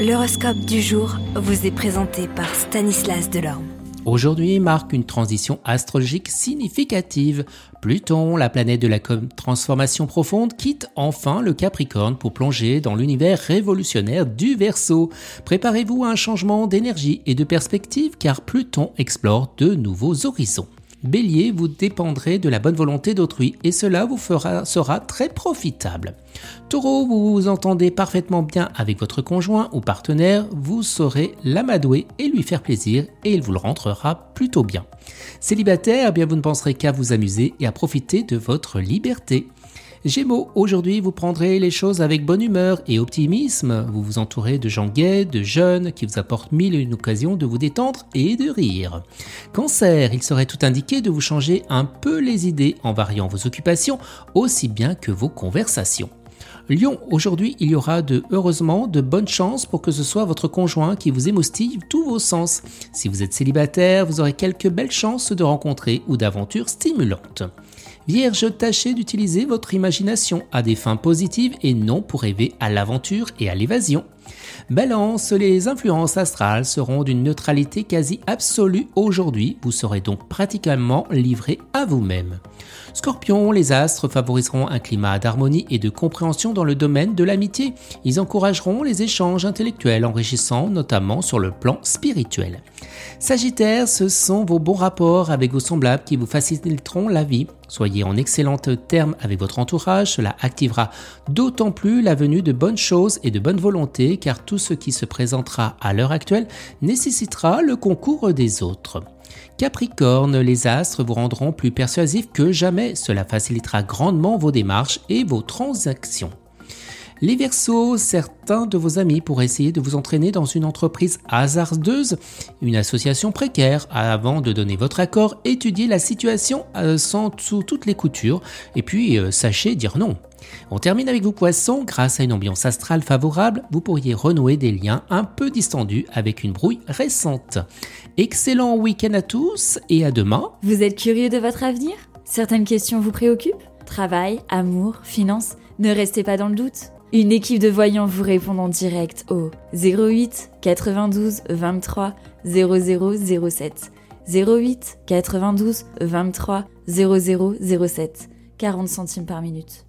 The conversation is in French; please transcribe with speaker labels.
Speaker 1: L'horoscope du jour vous est présenté par Stanislas Delorme.
Speaker 2: Aujourd'hui marque une transition astrologique significative. Pluton, la planète de la transformation profonde, quitte enfin le Capricorne pour plonger dans l'univers révolutionnaire du Verseau. Préparez-vous à un changement d'énergie et de perspective car Pluton explore de nouveaux horizons. Bélier, vous dépendrez de la bonne volonté d'autrui et cela vous sera très profitable. Taureau, vous vous entendez parfaitement bien avec votre conjoint ou partenaire, vous saurez l'amadouer et lui faire plaisir et il vous le rentrera plutôt bien. Célibataire, eh bien vous ne penserez qu'à vous amuser et à profiter de votre liberté. Gémeaux, aujourd'hui vous prendrez les choses avec bonne humeur et optimisme. Vous vous entourez de gens gays, de jeunes qui vous apportent mille et une occasions de vous détendre et de rire. Cancer, il serait tout indiqué de vous changer un peu les idées en variant vos occupations aussi bien que vos conversations. Lion, aujourd'hui il y aura de heureusement de bonnes chances pour que ce soit votre conjoint qui vous émoustille tous vos sens. Si vous êtes célibataire, vous aurez quelques belles chances de rencontrer ou d'aventures stimulantes. Vierge, tâchez d'utiliser votre imagination à des fins positives et non pour rêver à l'aventure et à l'évasion. Balance, les influences astrales seront d'une neutralité quasi absolue aujourd'hui, vous serez donc pratiquement livré à vous-même. Scorpion, les astres favoriseront un climat d'harmonie et de compréhension dans le domaine de l'amitié. Ils encourageront les échanges intellectuels enrichissants, notamment sur le plan spirituel. Sagittaire, ce sont vos bons rapports avec vos semblables qui vous faciliteront la vie. Soyez en excellent terme avec votre entourage, cela activera d'autant plus la venue de bonnes choses et de bonne volonté car tout ce qui se présentera à l'heure actuelle nécessitera le concours des autres. Capricorne, les astres vous rendront plus persuasif que jamais. Cela facilitera grandement vos démarches et vos transactions. Les Verseaux, certains de vos amis pourraient essayer de vous entraîner dans une entreprise hasardeuse, une association précaire. Avant de donner votre accord, étudiez la situation euh, sans sous toutes les coutures et puis euh, sachez dire non. On termine avec vos poissons. Grâce à une ambiance astrale favorable, vous pourriez renouer des liens un peu distendus avec une brouille récente. Excellent week-end à tous et à demain.
Speaker 3: Vous êtes curieux de votre avenir? Certaines questions vous préoccupent? Travail, amour, finances Ne restez pas dans le doute. Une équipe de voyants vous répond en direct au 08 92 23 0007. 08 92 23 0007. 40 centimes par minute.